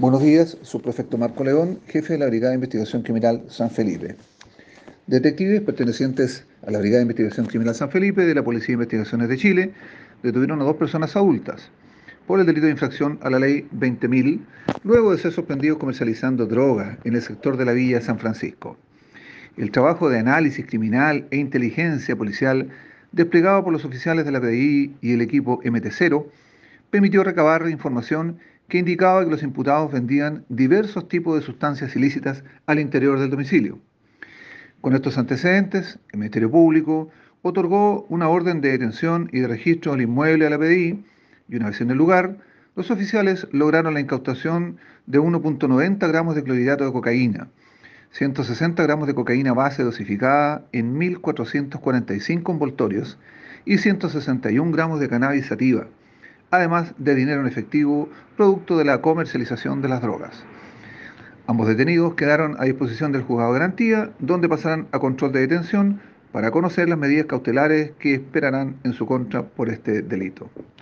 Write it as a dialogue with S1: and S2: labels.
S1: Buenos días, subprefecto Marco León, jefe de la Brigada de Investigación Criminal San Felipe. Detectives pertenecientes a la Brigada de Investigación Criminal San Felipe de la Policía de Investigaciones de Chile detuvieron a dos personas adultas por el delito de infracción a la ley 20.000, luego de ser sorprendidos comercializando drogas en el sector de la Villa San Francisco. El trabajo de análisis criminal e inteligencia policial desplegado por los oficiales de la PDI y el equipo MT0 permitió recabar información que indicaba que los imputados vendían diversos tipos de sustancias ilícitas al interior del domicilio. Con estos antecedentes, el Ministerio Público otorgó una orden de detención y de registro del inmueble a la PDI y una vez en el lugar, los oficiales lograron la incautación de 1.90 gramos de clorhidrato de cocaína, 160 gramos de cocaína base dosificada en 1.445 envoltorios y 161 gramos de cannabis sativa además de dinero en efectivo, producto de la comercialización de las drogas. Ambos detenidos quedaron a disposición del juzgado de garantía, donde pasarán a control de detención para conocer las medidas cautelares que esperarán en su contra por este delito.